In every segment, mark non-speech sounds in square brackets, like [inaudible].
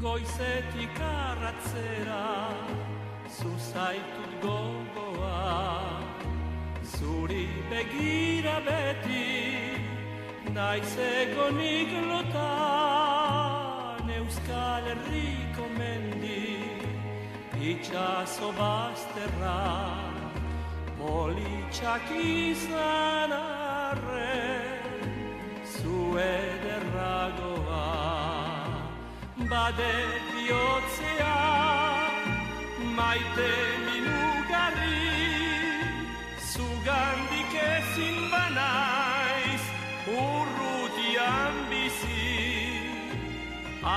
goizetik arratzera Zuzaitut gogoa. Zuri begira beti Naiz egonik lotan Euskal Herriko mendi Itxaso bazterra. Politxak izan arren Zu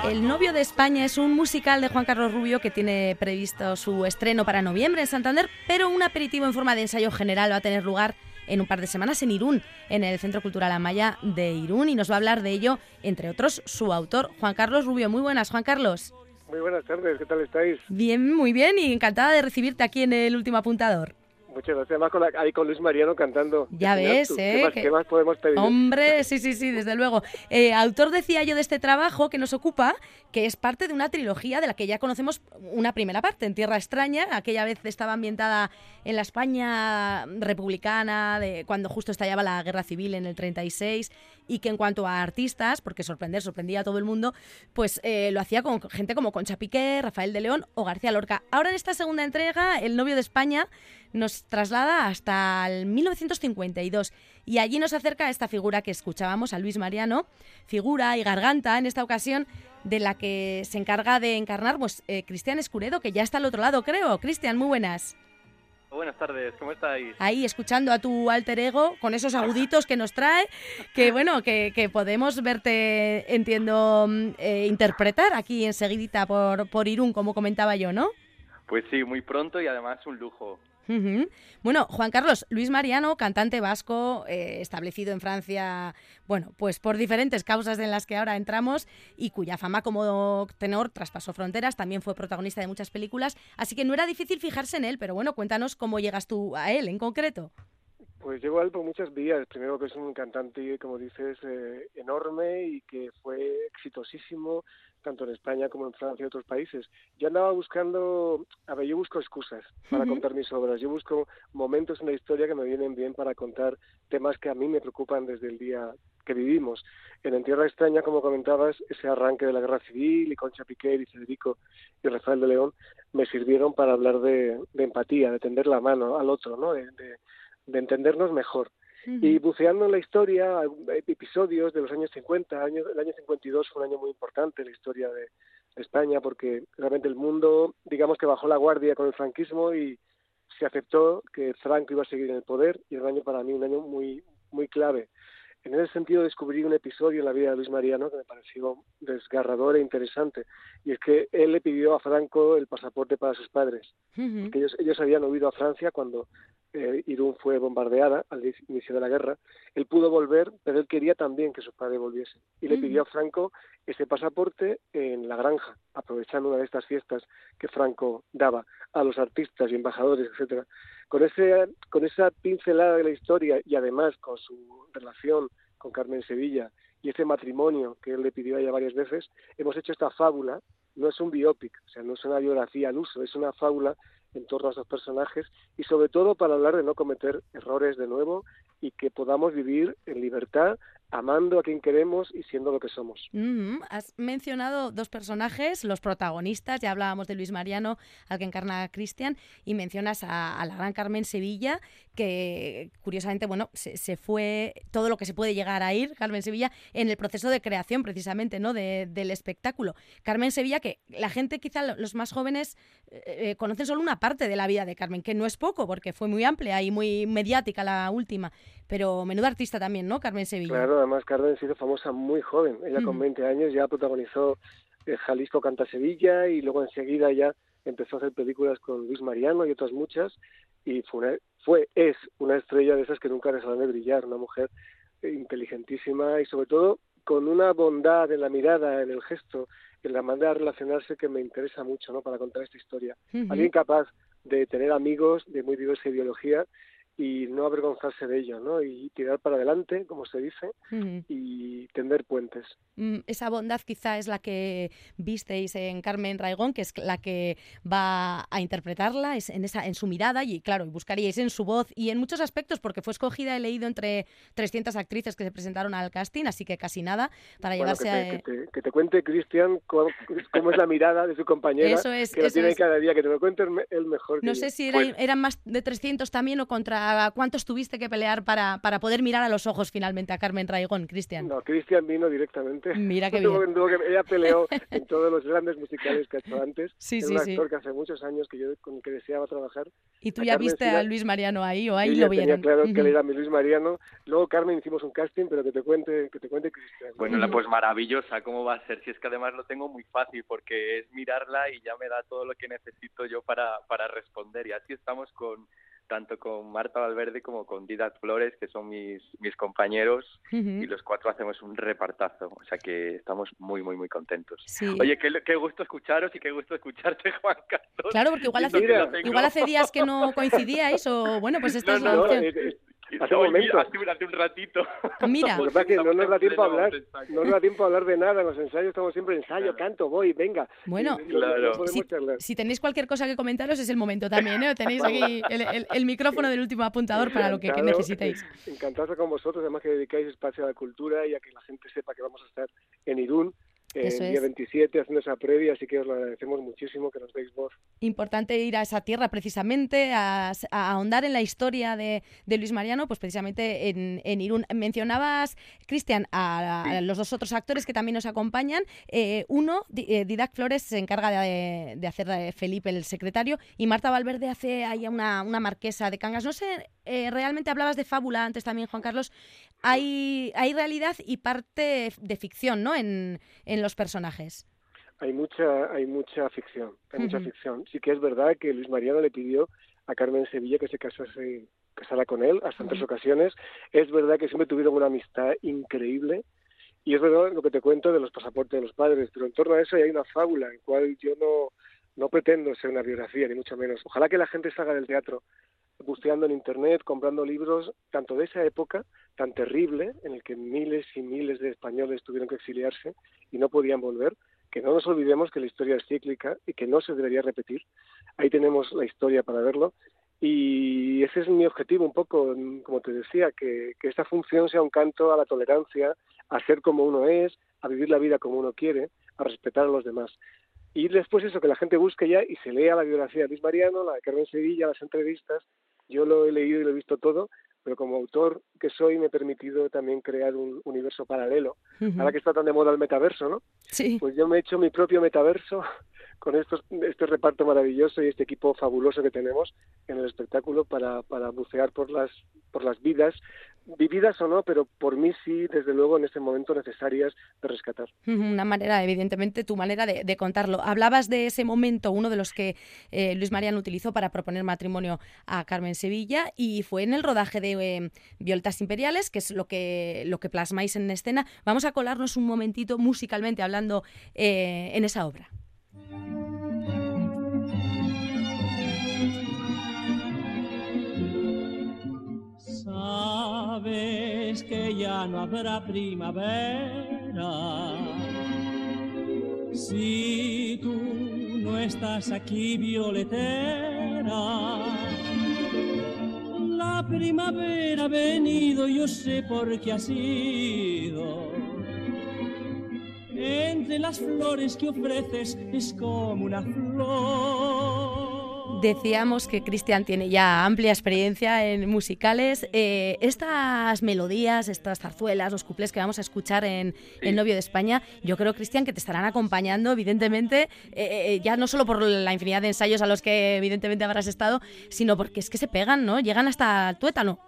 El novio de España es un musical de Juan Carlos Rubio que tiene previsto su estreno para noviembre en Santander, pero un aperitivo en forma de ensayo general va a tener lugar en un par de semanas en Irún, en el Centro Cultural Amaya de Irún, y nos va a hablar de ello, entre otros, su autor, Juan Carlos Rubio. Muy buenas, Juan Carlos. Muy buenas tardes, ¿qué tal estáis? Bien, muy bien, y encantada de recibirte aquí en el último apuntador. Muchas gracias. Además, con la- ahí con Luis Mariano cantando. Ya ves. ¿eh? ¿Qué más, que- qué más podemos pedir? Hombre, sí, sí, sí, desde luego. Eh, autor, decía yo, de este trabajo que nos ocupa, que es parte de una trilogía de la que ya conocemos una primera parte, en Tierra Extraña. Aquella vez estaba ambientada en la España republicana, de cuando justo estallaba la guerra civil en el 36, y que en cuanto a artistas, porque sorprender, sorprendía a todo el mundo, pues eh, lo hacía con gente como Concha Piqué, Rafael de León o García Lorca. Ahora en esta segunda entrega, El novio de España nos traslada hasta el 1952 y allí nos acerca a esta figura que escuchábamos, a Luis Mariano, figura y garganta en esta ocasión de la que se encarga de encarnar pues, eh, Cristian Escuredo, que ya está al otro lado, creo. Cristian, muy buenas. Buenas tardes, ¿cómo estáis? Ahí escuchando a tu alter ego con esos aguditos que nos trae, que bueno, que, que podemos verte, entiendo, mm, eh, interpretar aquí enseguidita por, por Irún, como comentaba yo, ¿no? Pues sí, muy pronto y además un lujo. Bueno, Juan Carlos, Luis Mariano, cantante vasco, eh, establecido en Francia, bueno, pues por diferentes causas en las que ahora entramos y cuya fama como tenor traspasó fronteras, también fue protagonista de muchas películas, así que no era difícil fijarse en él, pero bueno, cuéntanos cómo llegas tú a él en concreto. Pues llegó a él por muchas vías. Primero que es un cantante, como dices, eh, enorme y que fue exitosísimo tanto en España como en Francia y otros países. Yo andaba buscando, a ver, yo busco excusas para contar mis obras. Yo busco momentos en la historia que me vienen bien para contar temas que a mí me preocupan desde el día que vivimos. En En Tierra Extraña, como comentabas, ese arranque de la Guerra Civil y Concha Piqué y Federico y Rafael de León me sirvieron para hablar de, de empatía, de tender la mano al otro, ¿no? de, de- de entendernos mejor. Y buceando en la historia, episodios de los años 50, año, el año 52 fue un año muy importante en la historia de, de España porque realmente el mundo, digamos que bajó la guardia con el franquismo y se aceptó que Franco iba a seguir en el poder y era un año para mí un año muy muy clave. En ese sentido descubrí un episodio en la vida de Luis Mariano que me pareció desgarrador e interesante y es que él le pidió a Franco el pasaporte para sus padres Ujú. que ellos, ellos habían huido a Francia cuando eh, Irún fue bombardeada al inicio de la guerra. Él pudo volver, pero él quería también que sus padres volviesen. Y le pidió a Franco ese pasaporte en la granja, aprovechando una de estas fiestas que Franco daba a los artistas y embajadores, etcétera. Con, ese, con esa pincelada de la historia y además con su relación con Carmen Sevilla y ese matrimonio que él le pidió a ella varias veces, hemos hecho esta fábula no es un biopic, o sea, no es una biografía al uso, es una fábula en torno a esos personajes y sobre todo para hablar de no cometer errores de nuevo y que podamos vivir en libertad, amando a quien queremos y siendo lo que somos. Has mencionado dos personajes, los protagonistas, ya hablábamos de Luis Mariano, al que encarna a Cristian, y mencionas a, la gran Carmen Sevilla, que curiosamente, bueno, se, fue todo lo que se puede llegar a ir, Carmen Sevilla, en el proceso de creación precisamente, ¿no?, de- del espectáculo. Carmen Sevilla, que la gente, quizá lo- los más jóvenes, eh, eh, conocen solo una parte de la vida de Carmen, que no es poco, porque fue muy amplia y muy mediática la última, pero menuda artista también, ¿no, Carmen Sevilla? Claro, además Carmen se hizo famosa muy joven, ella con Ujú. 20 años ya protagonizó eh, Jalisco canta Sevilla y luego enseguida ya empezó a hacer películas con Luis Mariano y otras muchas y fue, una- fue es una estrella de esas que nunca dejarán de brillar, una mujer eh, inteligentísima y sobre todo con una bondad en la mirada, en el gesto, en la manera de relacionarse que me interesa mucho ¿no? para contar esta historia. Alguien capaz de tener amigos de muy diversa ideología y no avergonzarse de ello, ¿no? Y tirar para adelante, como se dice, y tender puentes. Mm, esa bondad quizá es la que visteis en Carmen Raigón, que es la que va a interpretarla es en, esa, en su mirada y, claro, buscaríais en su voz y en muchos aspectos, porque fue escogida, he leído, entre 300 actrices que se presentaron al casting, así que casi nada para llevarse a... Que te, cuente, Cristian, cómo, es la mirada de su compañera, eso es, que lo tiene cada día, que te lo cuente el mejor. No sé si eran más de 300 también o contra cuántos tuviste que pelear para, para poder mirar a los ojos finalmente a Carmen Raigón, Cristian. No, Cristian vino directamente. Mira qué [laughs] bien. ella peleó [laughs] en todos los grandes musicales que ha hecho antes. Sí, es sí, un sí. actor que hace muchos años que yo con el que deseaba trabajar. ¿Y tú ya viste a Luis Mariano ahí o ahí lo vieron? claro que él era mi Luis Mariano. Luego Carmen hicimos un casting, pero que te cuente, que te cuente Cristian. Bueno, la pues maravillosa, ¿cómo va a ser? Si es que además lo tengo muy fácil porque es mirarla y ya me da todo lo que necesito yo para, para responder. Y así estamos con tanto con Marta Valverde como con Didac Flores, que son mis, mis compañeros, y los cuatro hacemos un repartazo. O sea que estamos muy, muy, muy contentos. Oye, qué, qué, gusto escucharos y qué gusto escucharte, [laughs] Juan Carlos. Claro, porque igual hace, igual hace días que no coincidíais, o bueno, pues [laughs] esta es la opción. [laughs] Hace un momento. Hace un ratito. Ah, mira. [laughs] que no nos da tiempo a hablar. No nos da tiempo a hablar de nada. En los ensayos estamos siempre ensayo, canto, voy, venga. Bueno, si, tenéis cualquier cosa que comentaros es el momento también. ¿eh? Tenéis aquí el, micrófono del último apuntador para lo que, necesitéis. Encantado con vosotros, además que dedicáis espacio a la cultura y a que la gente sepa que vamos a estar en Irún el día 27 haciendo esa previa, así que os lo agradecemos muchísimo que nos deis voz. Importante ir a esa tierra precisamente, a, ahondar en la historia de, Luis Mariano, pues precisamente en, Irún. Mencionabas, Cristian, a, los dos otros actores que también nos acompañan. Eh, uno, eh, Didac Flores, se encarga de, hacer de Felipe el secretario y Marta Valverde hace ahí una, una marquesa de Cangas. No sé, eh, realmente hablabas de fábula antes también, Juan Carlos. Hay, hay realidad y parte de ficción, ¿no? En, en los personajes. Hay mucha, hay mucha ficción, hay mucha ficción. Sí que es verdad que Luis Mariano le pidió a Carmen Sevilla que se casase, casara con él hasta en tres ocasiones. Es verdad que siempre tuvieron una amistad increíble. Y es verdad lo que te cuento de los pasaportes de los padres, pero en torno a eso hay una fábula en cual yo no, no pretendo ser una biografía, ni mucho menos. Ojalá que la gente salga del teatro buceando en Internet, comprando libros, tanto de esa época tan terrible, en el que miles y miles de españoles tuvieron que exiliarse y no podían volver, que no nos olvidemos que la historia es cíclica y que no se debería repetir. Ahí tenemos la historia para verlo. Y ese es mi objetivo un poco, como te decía, que, que esta función sea un canto a la tolerancia, a ser como uno es, a vivir la vida como uno quiere, a respetar a los demás. Y después eso, que la gente busque ya y se lea la biografía de Luis Mariano, la de Carmen Sevilla, las entrevistas. Yo lo he leído y lo he visto todo, pero como autor que soy me he permitido también crear un universo paralelo. Ahora que está tan de moda el metaverso, ¿no? Sí. Pues yo me he hecho mi propio metaverso con estos, este reparto maravilloso y este equipo fabuloso que tenemos en el espectáculo para, para bucear por las, por las vidas vividas o no, pero por mí sí, desde luego, en este momento necesarias de rescatar. Una manera, evidentemente, tu manera de, contarlo. Hablabas de ese momento, uno de los que eh, Luis Mariano utilizó para proponer matrimonio a Carmen Sevilla, y fue en el rodaje de eh, Violetas Imperiales, que es lo que, lo que plasmáis en escena. Vamos a colarnos un momentito musicalmente hablando eh, en esa obra. Sabes que ya no habrá primavera si tú no estás aquí, violetera. La primavera ha venido, yo sé por qué ha sido. Las flores que ofreces es como una flor Decíamos que Cristian tiene ya amplia experiencia en musicales. Eh, estas melodías, estas zarzuelas, los cuplés que vamos a escuchar en El novio de España, yo creo, Cristian, que te estarán acompañando, evidentemente, eh, eh, ya no solo por la infinidad de ensayos a los que evidentemente habrás estado, sino porque es que se pegan, ¿no? Llegan hasta el tuétano.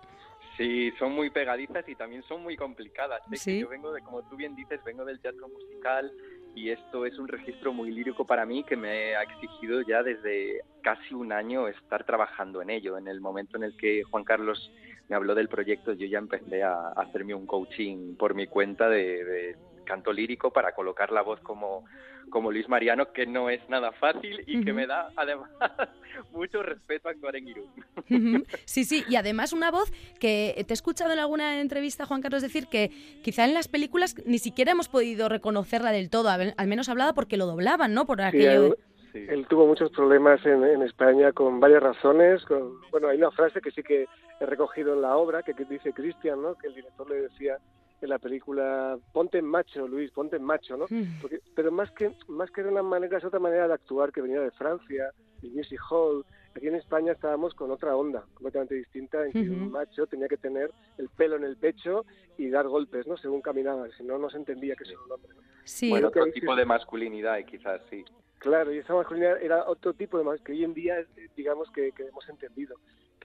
Sí, son muy pegadizas y también son muy complicadas. Yo vengo de, como tú bien dices, vengo del teatro musical y esto es un registro muy lírico para mí que me ha exigido ya desde casi un año estar trabajando en ello. En el momento en el que Juan Carlos me habló del proyecto, yo ya empecé a, hacerme un coaching por mi cuenta de, canto lírico para colocar la voz como, como Luis Mariano, que no es nada fácil y que me da además [laughs] mucho respeto actuar en Irún. [laughs] Sí, sí, y además una voz que te he escuchado en alguna entrevista, Juan Carlos, decir que quizá en las películas ni siquiera hemos podido reconocerla del todo, al menos hablaba porque lo doblaban, ¿no? Por aquello... Él tuvo muchos problemas en, en, España con varias razones. Con, bueno, hay una frase que sí que he recogido en la obra que, que dice Cristian, ¿no? que el director le decía en la película ponte en macho Luis ponte en macho no mm. Porque, pero más que más que de una manera es otra manera de actuar que venía de Francia el music hall. Aquí en España estábamos con otra onda completamente distinta en que un macho tenía que tener el pelo en el pecho y dar golpes no según caminaba si no no se entendía que era un hombre sí. bueno otro tipo de masculinidad quizás sí. Claro, y esa masculinidad era otro tipo de más que hoy en día, digamos que, que hemos entendido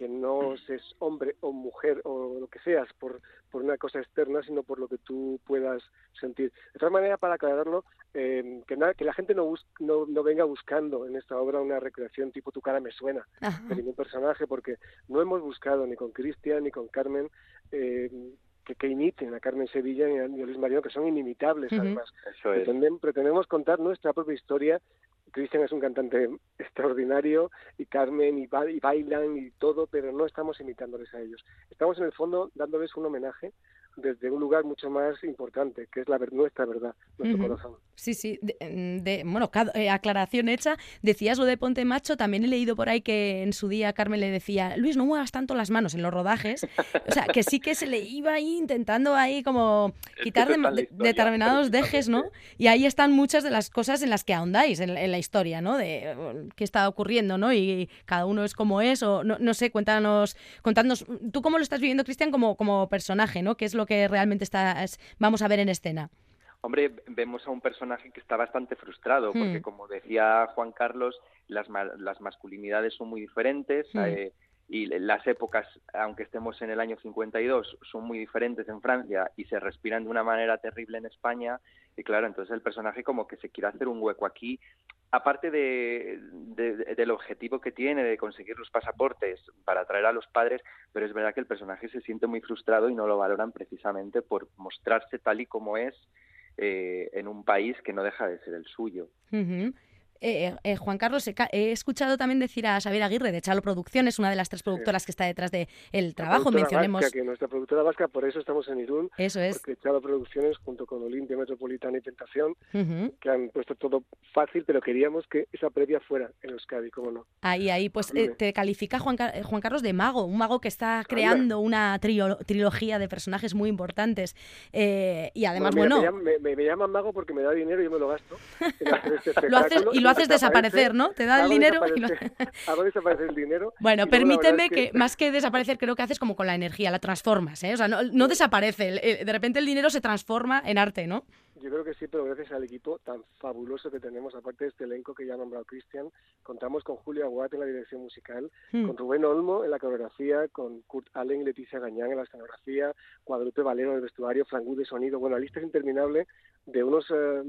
que no es hombre o mujer o lo que seas por, por una cosa externa, sino por lo que tú puedas sentir. De todas maneras, para aclararlo, eh, que, que la gente no, no, no, venga buscando en esta obra una recreación tipo Tu cara me suena de ningún personaje, porque no hemos buscado ni con Cristian ni con Carmen eh, que, que, imiten a Carmen Sevilla ni a, Luis Mariano, que son inimitables además. Eso es. pretendemos contar nuestra propia historia Cristian es un cantante extraordinario y Carmen y, ba y, bailan y todo, pero no estamos imitándoles a ellos. Estamos en el fondo dándoles un homenaje desde un lugar mucho más importante, que es la nuestra verdad, nuestro uh -huh. corazón. Sí, sí. De, de, bueno, eh, aclaración hecha. Decías lo de Ponte Macho. También he leído por ahí que en su día Carmen le decía, Luis, no muevas tanto las manos en los rodajes. O sea, que sí que se le iba ahí intentando ahí como quitar de, de, determinados dejes, ¿no? Y ahí están muchas de las cosas en las que ahondáis en, en la historia, ¿no? De qué está ocurriendo, ¿no? Y cada uno es como es, o no, no sé, cuéntanos, contadnos, tú cómo lo estás viviendo, Cristian, como, como personaje, ¿no? ¿Qué es lo que realmente estás, vamos a ver en escena? Hombre, vemos a un personaje que está bastante frustrado, porque Hmm. como decía Juan Carlos, las, las masculinidades son muy diferentes Hmm. eh, y las épocas, aunque estemos en el año 52, son muy diferentes en Francia y se respiran de una manera terrible en España. Y claro, entonces el personaje como que se quiere hacer un hueco aquí, aparte de, de, del objetivo que tiene de conseguir los pasaportes para atraer a los padres, pero es verdad que el personaje se siente muy frustrado y no lo valoran precisamente por mostrarse tal y como es eh, en un país que no deja de ser el suyo. Eh, eh, Juan Carlos, he, he, escuchado también decir a Xavier Aguirre de Chalo Producciones, una de las tres productoras que está detrás del de trabajo. Mencionemos. Vasca, que nuestra productora vasca, por eso estamos en Irún. Eso es. Porque Chalo Producciones, junto con Olimpia Metropolitana y Tentación, uh -huh. que han puesto todo fácil, pero queríamos que esa previa fuera en Euskadi, ¿cómo no? Ahí, ahí, pues eh, te califica Juan, Juan, Carlos de mago, un mago que está creando Anda. una trio, trilogía de personajes muy importantes. Eh, y además, bueno. bueno me, me, me, llaman mago porque me da dinero y yo me lo gasto. Este [laughs] lo haces, y lo haces desaparecer. ¿no? Te da el dinero y lo... hago [laughs] desaparecer el dinero. Bueno, permíteme que... que... más que desaparecer, creo que haces como con la energía, la transformas, ¿eh? O sea, no, no desaparece, de repente el dinero se transforma en arte, ¿no? Yo creo que sí, pero gracias al equipo tan fabuloso que tenemos, aparte de este elenco que ya ha nombrado Cristian, contamos con Julia Watt en la dirección musical, mm. con Rubén Olmo en la coreografía, con Kurt Allen y Leticia Gañán en la escenografía, Guadalupe Valero en el vestuario, Frank de sonido. Bueno, la lista es interminable de unos eh,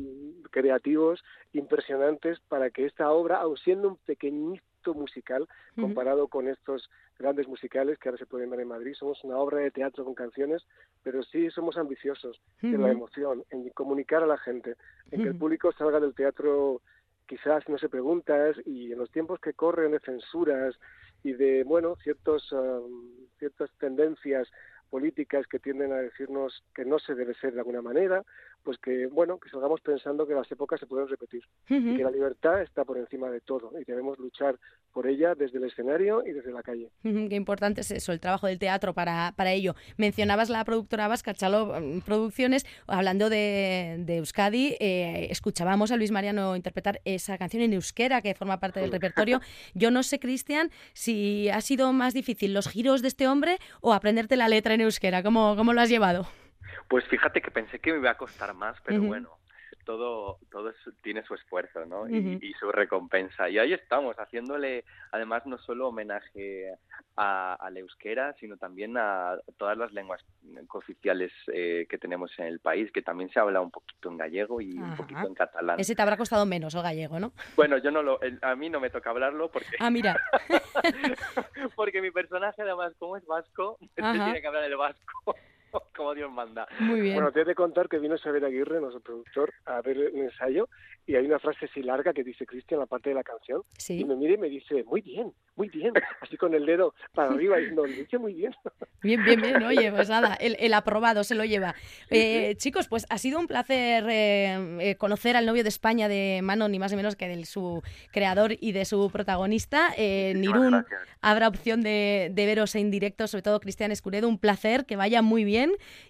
creativos impresionantes para que esta obra, aun siendo un pequeñito musical comparado uh -huh. con estos grandes musicales que ahora se pueden ver en Madrid. Somos una obra de teatro con canciones, pero sí somos ambiciosos uh -huh. en la emoción, en comunicar a la gente, en que el público salga del teatro quizás no se preguntas y en los tiempos que corren de censuras y de bueno ciertos um, ciertas tendencias políticas que tienden a decirnos que no se debe ser de alguna manera, pues que, bueno, que salgamos pensando que las épocas se pueden repetir uh -huh. y que la libertad está por encima de todo y debemos luchar por ella desde el escenario y desde la calle. Uh -huh. Qué importante es eso, el trabajo del teatro para, para ello. Mencionabas la productora vasca, Chalo Producciones, hablando de, de Euskadi, eh, escuchábamos a Luis Mariano interpretar esa canción en euskera que forma parte del repertorio. [laughs] Yo no sé, Cristian, si ha sido más difícil los giros de este hombre o aprenderte la letra en euskera. ¿Cómo, cómo lo has llevado? Pues fíjate que pensé que me iba a costar más, pero uh -huh. bueno, todo, todo es, tiene su esfuerzo, ¿no? Uh -huh. y, y, su recompensa. Y ahí estamos, haciéndole, además, no solo homenaje a, a la euskera, sino también a todas las lenguas cooficiales eh, que tenemos en el país, que también se habla un poquito en gallego y Ajá. un poquito en catalán. Ese te habrá costado menos, el gallego, ¿no? Bueno, yo no lo, a mí no me toca hablarlo porque... Ah, mira. [laughs] porque mi personaje, además, como es vasco, tiene que hablar el vasco. [laughs] como Dios manda. Muy bien. Bueno, te he de contar que vino Xavier Aguirre, nuestro productor, a ver un ensayo y hay una frase así larga que dice Cristian, la parte de la canción, Sí. y me mira y me dice, muy bien, muy bien, [laughs] así con el dedo para arriba y no, lo dice muy bien. [laughs] Bien, bien, bien. Oye, pues nada, el, el aprobado se lo lleva. Eh, chicos, pues ha sido un placer eh, eh, conocer al novio de España de Mano, ni más ni menos que de su creador y de su protagonista. Eh, gracias. habrá opción de, de veros en directo, sobre todo Cristian Escuredo. Un placer, que vaya muy bien.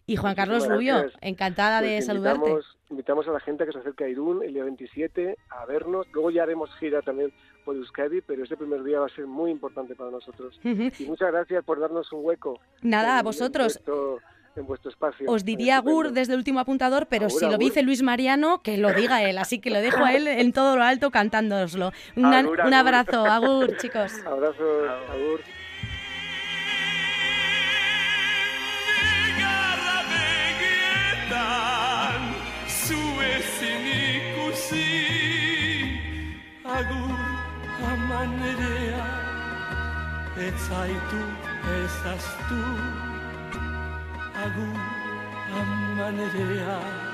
Y Juan Carlos Rubio, encantada de Pues saludarte. invitamos, invitamos a la gente a que se acerque a Irún el día 27 a vernos. Luego ya haremos gira también por Euskadi, pero ese primer día va a ser muy importante para nosotros. Ujú. Y muchas gracias por darnos un hueco. Nada, a vosotros. En vuestro, en vuestro espacio. Os diría Estupendo. Gur desde el último apuntador, pero Agur, si lo agur. dice Luis Mariano, que lo diga él. Así que lo dejo a él en todo lo alto cantándoslo. Una- Agur, un abrazo, Agur, chicos. Abrazos, Chao. Agur. Ezin ikusi Agur amanerea Ez zaitu ezaztu Agur amanerea